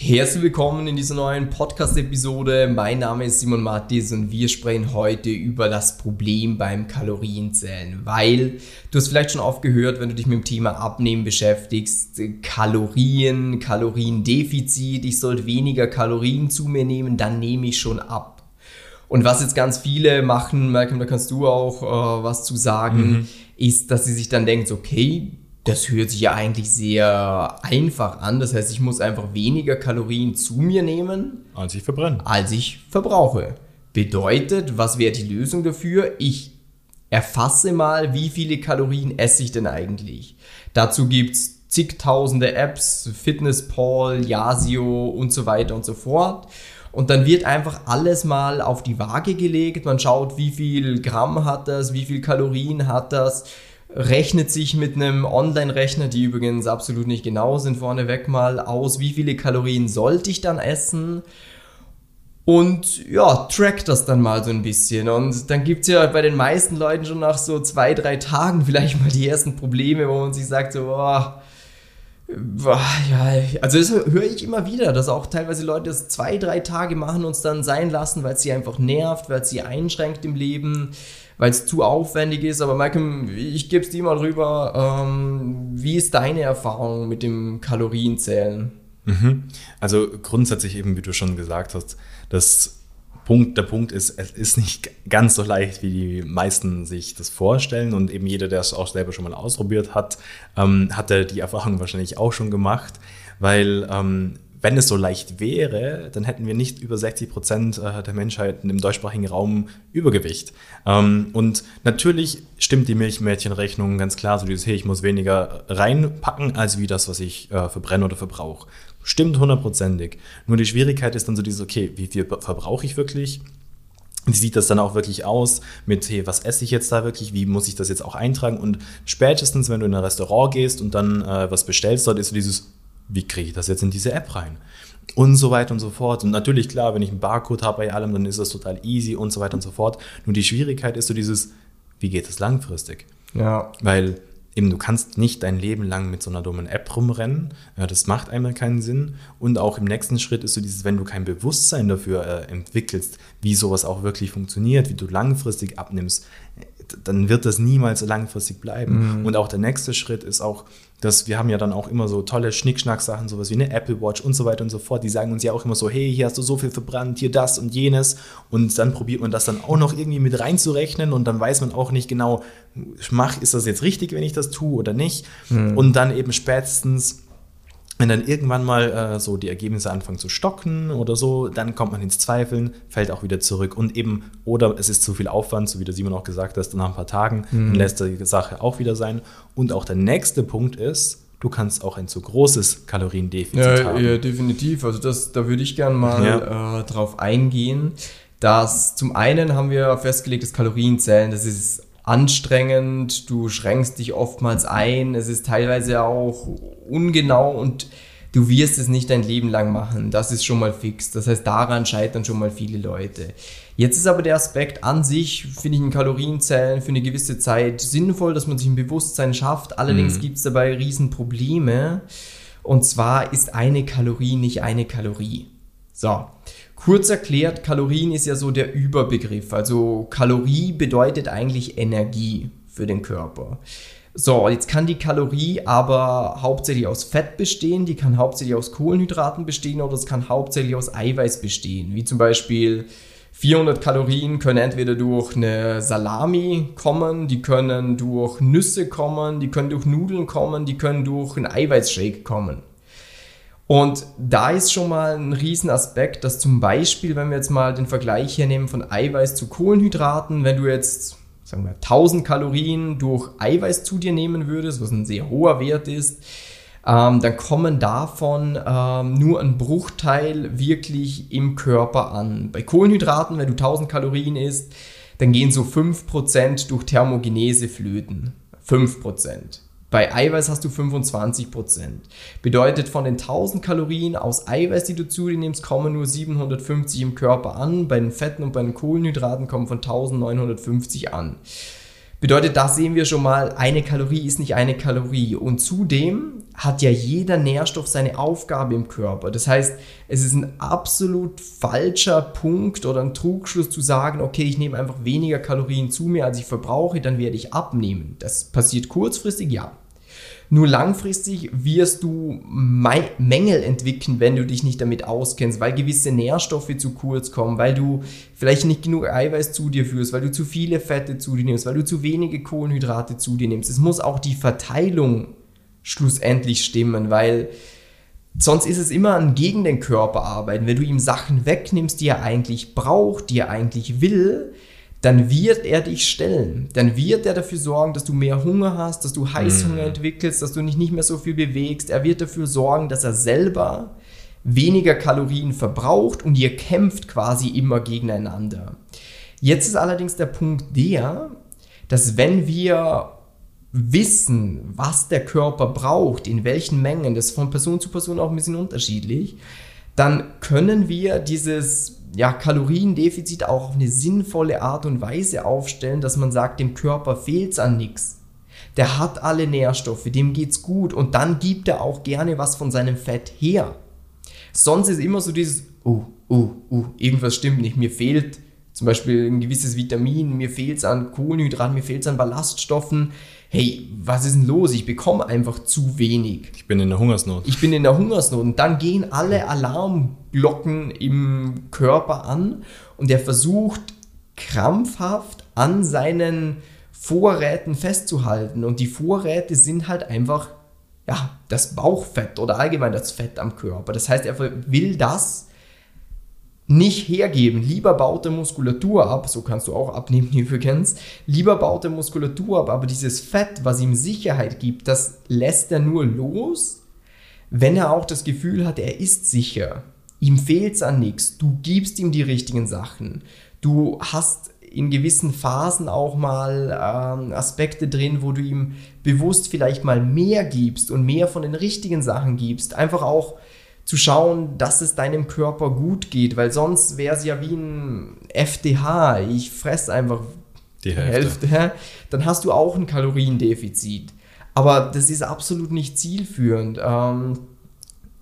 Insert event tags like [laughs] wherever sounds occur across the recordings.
Herzlich willkommen in dieser neuen Podcast-Episode. Mein Name ist Simon Mattis und wir sprechen heute über das Problem beim Kalorienzählen, weil du hast vielleicht schon oft gehört, wenn du dich mit dem Thema Abnehmen beschäftigst, Kalorien, Kaloriendefizit, ich sollte weniger Kalorien zu mir nehmen, dann nehme ich schon ab. Und was jetzt ganz viele machen, Malcolm, da kannst du auch äh, was zu sagen, mhm. ist, dass sie sich dann denken, okay, das hört sich ja eigentlich sehr einfach an. Das heißt, ich muss einfach weniger Kalorien zu mir nehmen, als ich verbrenne. Als ich verbrauche. Bedeutet, was wäre die Lösung dafür? Ich erfasse mal, wie viele Kalorien esse ich denn eigentlich. Dazu gibt es zigtausende Apps, Fitnesspal, Yasio und so weiter und so fort. Und dann wird einfach alles mal auf die Waage gelegt. Man schaut, wie viel Gramm hat das, wie viel Kalorien hat das rechnet sich mit einem Online-Rechner, die übrigens absolut nicht genau sind, vorneweg mal aus, wie viele Kalorien sollte ich dann essen und ja, trackt das dann mal so ein bisschen. Und dann gibt es ja bei den meisten Leuten schon nach so zwei, drei Tagen vielleicht mal die ersten Probleme, wo man sich sagt, so, boah, boah ja, also das höre ich immer wieder, dass auch teilweise Leute das zwei, drei Tage machen und es dann sein lassen, weil es sie einfach nervt, weil es sie einschränkt im Leben weil es zu aufwendig ist. Aber Malcolm, ich gebe es dir mal rüber. Ähm, wie ist deine Erfahrung mit dem Kalorienzählen? Mhm. Also grundsätzlich eben, wie du schon gesagt hast, das Punkt, der Punkt ist, es ist nicht ganz so leicht, wie die meisten sich das vorstellen. Und eben jeder, der es auch selber schon mal ausprobiert hat, ähm, hat die Erfahrung wahrscheinlich auch schon gemacht, weil ähm, wenn es so leicht wäre, dann hätten wir nicht über 60 Prozent äh, der Menschheiten im deutschsprachigen Raum Übergewicht. Ähm, und natürlich stimmt die Milchmädchenrechnung ganz klar, so dieses, hey, ich muss weniger reinpacken, als wie das, was ich äh, verbrenne oder verbrauche. Stimmt hundertprozentig. Nur die Schwierigkeit ist dann so dieses, okay, wie viel verbrauche ich wirklich? Wie sieht das dann auch wirklich aus mit, hey, was esse ich jetzt da wirklich? Wie muss ich das jetzt auch eintragen? Und spätestens, wenn du in ein Restaurant gehst und dann äh, was bestellst, dort ist so dieses, wie kriege ich das jetzt in diese App rein? Und so weiter und so fort. Und natürlich, klar, wenn ich einen Barcode habe bei allem, dann ist das total easy und so weiter und so fort. Nur die Schwierigkeit ist so dieses, wie geht das langfristig? Ja. Weil eben du kannst nicht dein Leben lang mit so einer dummen App rumrennen. Ja, das macht einmal keinen Sinn. Und auch im nächsten Schritt ist so dieses, wenn du kein Bewusstsein dafür äh, entwickelst, wie sowas auch wirklich funktioniert, wie du langfristig abnimmst, dann wird das niemals langfristig bleiben. Mhm. Und auch der nächste Schritt ist auch, dass wir haben ja dann auch immer so tolle Schnickschnack-Sachen, sowas wie eine Apple Watch und so weiter und so fort. Die sagen uns ja auch immer so, hey, hier hast du so viel verbrannt, hier das und jenes. Und dann probiert man das dann auch noch irgendwie mit reinzurechnen und dann weiß man auch nicht genau, mach, ist das jetzt richtig, wenn ich das tue oder nicht. Mhm. Und dann eben spätestens wenn dann irgendwann mal äh, so die Ergebnisse anfangen zu stocken oder so, dann kommt man ins Zweifeln, fällt auch wieder zurück und eben, oder es ist zu viel Aufwand, so wie der Simon auch gesagt hat, nach ein paar Tagen, mhm. dann lässt die Sache auch wieder sein. Und auch der nächste Punkt ist, du kannst auch ein zu großes Kaloriendefizit ja, haben. Ja, definitiv. Also das, da würde ich gerne mal ja. äh, drauf eingehen, dass zum einen haben wir festgelegt, dass Kalorienzellen, das ist anstrengend, du schränkst dich oftmals ein, es ist teilweise auch ungenau und du wirst es nicht dein Leben lang machen. Das ist schon mal fix. Das heißt, daran scheitern schon mal viele Leute. Jetzt ist aber der Aspekt an sich, finde ich, in Kalorienzellen für eine gewisse Zeit sinnvoll, dass man sich ein Bewusstsein schafft. Allerdings mhm. gibt es dabei Riesenprobleme. Und zwar ist eine Kalorie nicht eine Kalorie. So. Kurz erklärt, Kalorien ist ja so der Überbegriff. Also Kalorie bedeutet eigentlich Energie für den Körper. So, jetzt kann die Kalorie aber hauptsächlich aus Fett bestehen, die kann hauptsächlich aus Kohlenhydraten bestehen oder es kann hauptsächlich aus Eiweiß bestehen. Wie zum Beispiel 400 Kalorien können entweder durch eine Salami kommen, die können durch Nüsse kommen, die können durch Nudeln kommen, die können durch einen Eiweißshake kommen. Und da ist schon mal ein Riesenaspekt, dass zum Beispiel, wenn wir jetzt mal den Vergleich hernehmen von Eiweiß zu Kohlenhydraten, wenn du jetzt, sagen wir, 1000 Kalorien durch Eiweiß zu dir nehmen würdest, was ein sehr hoher Wert ist, ähm, dann kommen davon ähm, nur ein Bruchteil wirklich im Körper an. Bei Kohlenhydraten, wenn du 1000 Kalorien isst, dann gehen so 5% durch Thermogenese flöten. 5%. Bei Eiweiß hast du 25%. Bedeutet, von den 1000 Kalorien aus Eiweiß, die du zu dir nimmst, kommen nur 750 im Körper an. Bei den Fetten und bei den Kohlenhydraten kommen von 1950 an. Bedeutet, da sehen wir schon mal, eine Kalorie ist nicht eine Kalorie. Und zudem hat ja jeder Nährstoff seine Aufgabe im Körper. Das heißt, es ist ein absolut falscher Punkt oder ein Trugschluss zu sagen, okay, ich nehme einfach weniger Kalorien zu mir, als ich verbrauche, dann werde ich abnehmen. Das passiert kurzfristig, ja. Nur langfristig wirst du Mängel entwickeln, wenn du dich nicht damit auskennst, weil gewisse Nährstoffe zu kurz kommen, weil du vielleicht nicht genug Eiweiß zu dir führst, weil du zu viele Fette zu dir nimmst, weil du zu wenige Kohlenhydrate zu dir nimmst. Es muss auch die Verteilung schlussendlich stimmen, weil sonst ist es immer ein gegen den Körper arbeiten. Wenn du ihm Sachen wegnimmst, die er eigentlich braucht, die er eigentlich will, dann wird er dich stellen. Dann wird er dafür sorgen, dass du mehr Hunger hast, dass du Heißhunger mhm. entwickelst, dass du dich nicht mehr so viel bewegst. Er wird dafür sorgen, dass er selber weniger Kalorien verbraucht und ihr kämpft quasi immer gegeneinander. Jetzt ist allerdings der Punkt der, dass wenn wir wissen, was der Körper braucht, in welchen Mengen, das ist von Person zu Person auch ein bisschen unterschiedlich, dann können wir dieses ja, Kaloriendefizit auch auf eine sinnvolle Art und Weise aufstellen, dass man sagt, dem Körper fehlt es an nichts. Der hat alle Nährstoffe, dem geht's gut und dann gibt er auch gerne was von seinem Fett her. Sonst ist immer so dieses, oh, oh, oh, irgendwas stimmt nicht, mir fehlt zum Beispiel ein gewisses Vitamin, mir fehlt es an Kohlenhydraten, mir fehlt es an Ballaststoffen. Hey, was ist denn los? Ich bekomme einfach zu wenig. Ich bin in der Hungersnot. Ich bin in der Hungersnot. Und dann gehen alle Alarmglocken im Körper an und er versucht krampfhaft an seinen Vorräten festzuhalten. Und die Vorräte sind halt einfach ja, das Bauchfett oder allgemein das Fett am Körper. Das heißt, er will das nicht hergeben. Lieber baut der Muskulatur ab, so kannst du auch abnehmen [laughs] übrigens. Lieber baut der Muskulatur ab, aber dieses Fett, was ihm Sicherheit gibt, das lässt er nur los, wenn er auch das Gefühl hat, er ist sicher. Ihm fehlt es an nichts. Du gibst ihm die richtigen Sachen. Du hast in gewissen Phasen auch mal ähm, Aspekte drin, wo du ihm bewusst vielleicht mal mehr gibst und mehr von den richtigen Sachen gibst. Einfach auch zu schauen, dass es deinem Körper gut geht, weil sonst wäre es ja wie ein FDH. Ich fresse einfach die Hälfte. Hälfte. Dann hast du auch ein Kaloriendefizit. Aber das ist absolut nicht zielführend. Ähm,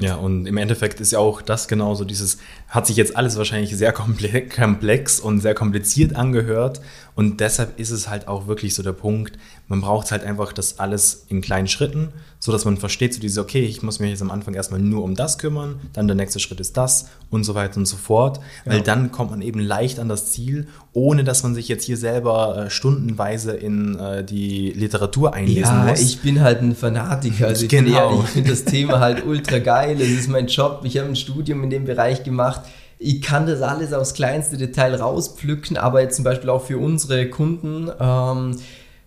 ja, und im Endeffekt ist ja auch das genauso dieses, hat sich jetzt alles wahrscheinlich sehr komplex und sehr kompliziert angehört und deshalb ist es halt auch wirklich so der Punkt, man braucht halt einfach das alles in kleinen Schritten, so dass man versteht, so dieses, okay, ich muss mich jetzt am Anfang erstmal nur um das kümmern, dann der nächste Schritt ist das und so weiter und so fort, weil ja. dann kommt man eben leicht an das Ziel, ohne dass man sich jetzt hier selber äh, stundenweise in äh, die Literatur einlesen ja, muss. Ja, ich bin halt ein Fanatiker, also ich genau. finde das Thema halt ultra geil, es ist mein Job, ich habe ein Studium in dem Bereich gemacht, ich kann das alles aufs kleinste Detail rauspflücken, aber jetzt zum Beispiel auch für unsere Kunden, ähm,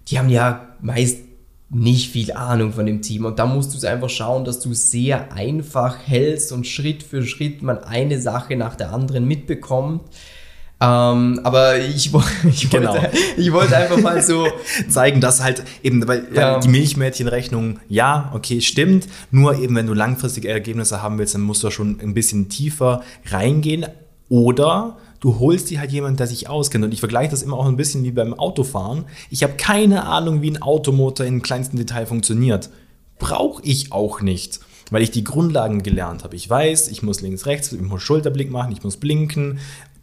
die haben ja meist nicht viel Ahnung von dem Team und da musst du es einfach schauen, dass du sehr einfach hältst und Schritt für Schritt man eine Sache nach der anderen mitbekommt. Ähm, aber ich, [laughs] ich, genau. wollte, ich wollte einfach mal so [laughs] zeigen, dass halt eben, weil, ja. die Milchmädchenrechnung, ja, okay, stimmt. Nur eben, wenn du langfristige Ergebnisse haben willst, dann musst du schon ein bisschen tiefer reingehen. Oder du holst dir halt jemanden, der sich auskennt. Und ich vergleiche das immer auch ein bisschen wie beim Autofahren. Ich habe keine Ahnung, wie ein Automotor im kleinsten Detail funktioniert. Brauche ich auch nicht weil ich die Grundlagen gelernt habe. Ich weiß, ich muss links, rechts, ich muss Schulterblick machen, ich muss blinken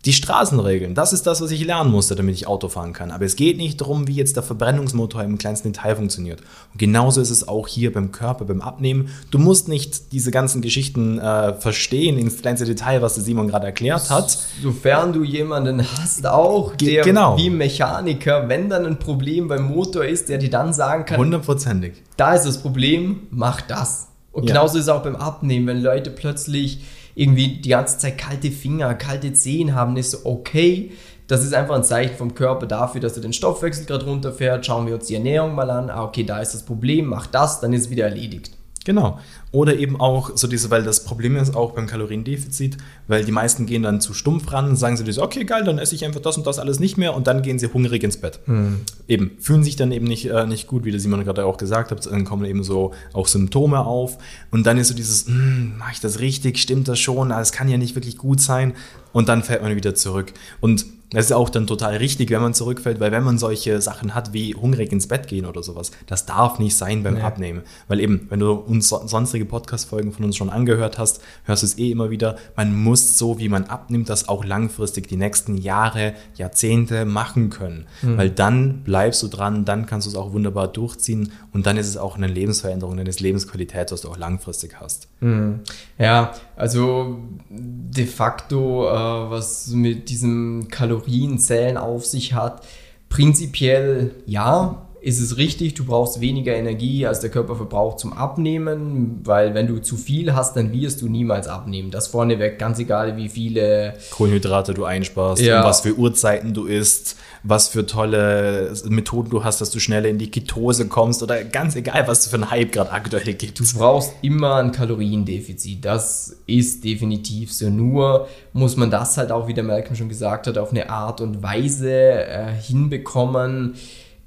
die Straßenregeln, das ist das, was ich lernen musste, damit ich Auto fahren kann. Aber es geht nicht darum, wie jetzt der Verbrennungsmotor im kleinsten Detail funktioniert. Und genauso ist es auch hier beim Körper, beim Abnehmen. Du musst nicht diese ganzen Geschichten äh, verstehen ins kleinste Detail, was der Simon gerade erklärt hat. Sofern du jemanden hast, auch der genau. wie Mechaniker, wenn dann ein Problem beim Motor ist, der dir dann sagen kann: Hundertprozentig. Da ist das Problem, mach das. Und ja. genauso ist es auch beim Abnehmen, wenn Leute plötzlich irgendwie die ganze Zeit kalte Finger, kalte Zehen haben, ist so, okay, das ist einfach ein Zeichen vom Körper dafür, dass er den Stoffwechsel gerade runterfährt. Schauen wir uns die Ernährung mal an. Ah, okay, da ist das Problem, mach das, dann ist es wieder erledigt. Genau. Oder eben auch so diese, weil das Problem ist auch beim Kaloriendefizit, weil die meisten gehen dann zu stumpf ran, sagen sie so, okay, geil, dann esse ich einfach das und das alles nicht mehr und dann gehen sie hungrig ins Bett. Hm. Eben, fühlen sich dann eben nicht, äh, nicht gut, wie der Simon gerade auch gesagt hat, dann kommen eben so auch Symptome auf und dann ist so dieses, hm, mache ich das richtig, stimmt das schon, das kann ja nicht wirklich gut sein und dann fällt man wieder zurück. Und Das ist auch dann total richtig, wenn man zurückfällt, weil wenn man solche Sachen hat wie hungrig ins Bett gehen oder sowas, das darf nicht sein beim nee. Abnehmen. Weil eben, wenn du uns sonstige Podcast-Folgen von uns schon angehört hast, hörst du es eh immer wieder, man muss so, wie man abnimmt, das auch langfristig die nächsten Jahre, Jahrzehnte machen können. Mhm. Weil dann bleibst du dran, dann kannst du es auch wunderbar durchziehen und dann ist es auch eine Lebensveränderung, eine Lebensqualität, was du auch langfristig hast. Mhm. Ja, also de facto, äh, was mit diesem Kalorienzählen auf sich hat, prinzipiell ja, ist es richtig, du brauchst weniger Energie, als der Körper verbraucht zum Abnehmen, weil wenn du zu viel hast, dann wirst du niemals abnehmen. Das vorneweg, ganz egal wie viele Kohlenhydrate du einsparst, ja. was für Uhrzeiten du isst, was für tolle Methoden du hast, dass du schneller in die Ketose kommst oder ganz egal, was für ein Hype gerade aktuell gibt. Du brauchst immer ein Kaloriendefizit. Das ist definitiv so. Nur muss man das halt auch, wie der Malcolm schon gesagt hat, auf eine Art und Weise äh, hinbekommen,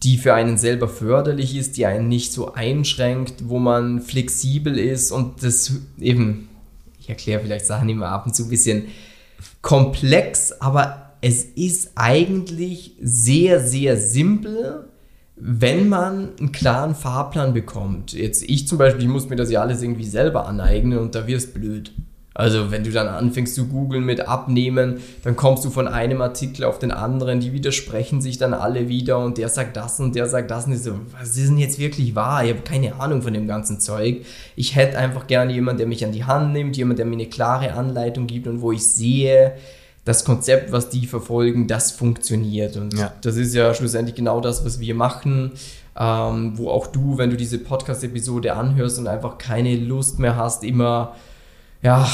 die für einen selber förderlich ist, die einen nicht so einschränkt, wo man flexibel ist und das eben, ich erkläre vielleicht Sachen immer ab und zu ein bisschen komplex, aber es ist eigentlich sehr, sehr simpel, wenn man einen klaren Fahrplan bekommt. Jetzt ich zum Beispiel, ich muss mir das ja alles irgendwie selber aneignen und da wirst blöd. Also wenn du dann anfängst zu googeln mit Abnehmen, dann kommst du von einem Artikel auf den anderen, die widersprechen sich dann alle wieder und der sagt das und der sagt das und ich so, was ist denn jetzt wirklich wahr? Ich habe keine Ahnung von dem ganzen Zeug. Ich hätte einfach gerne jemanden, der mich an die Hand nimmt, jemand, der mir eine klare Anleitung gibt und wo ich sehe, das Konzept, was die verfolgen, das funktioniert. Und ja. das ist ja schlussendlich genau das, was wir machen. Ähm, wo auch du, wenn du diese Podcast-Episode anhörst und einfach keine Lust mehr hast, immer ja,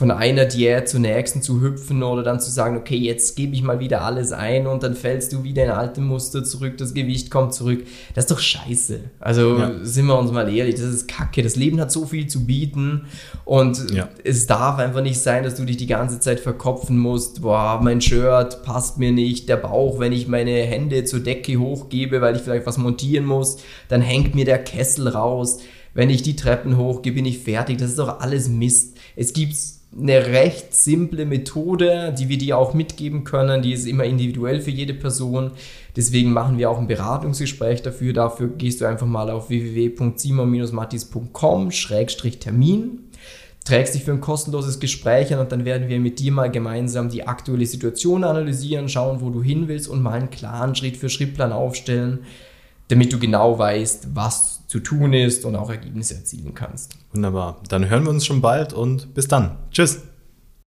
von einer Diät zur nächsten zu hüpfen oder dann zu sagen, okay, jetzt gebe ich mal wieder alles ein und dann fällst du wieder in alte Muster zurück, das Gewicht kommt zurück. Das ist doch scheiße. Also ja. sind wir uns mal ehrlich, das ist kacke. Das Leben hat so viel zu bieten und ja. es darf einfach nicht sein, dass du dich die ganze Zeit verkopfen musst, boah, mein Shirt passt mir nicht, der Bauch, wenn ich meine Hände zur Decke hochgebe, weil ich vielleicht was montieren muss, dann hängt mir der Kessel raus wenn ich die Treppen hochgehe, bin ich fertig. Das ist doch alles Mist. Es gibt eine recht simple Methode, die wir dir auch mitgeben können. Die ist immer individuell für jede Person. Deswegen machen wir auch ein Beratungsgespräch dafür. Dafür gehst du einfach mal auf www.simon-mattis.com-termin trägst dich für ein kostenloses Gespräch an und dann werden wir mit dir mal gemeinsam die aktuelle Situation analysieren, schauen, wo du hin willst und mal einen klaren Schritt-für-Schritt-Plan aufstellen, damit du genau weißt, was zu tun ist und auch Ergebnisse erzielen kannst. Wunderbar. Dann hören wir uns schon bald und bis dann. Tschüss.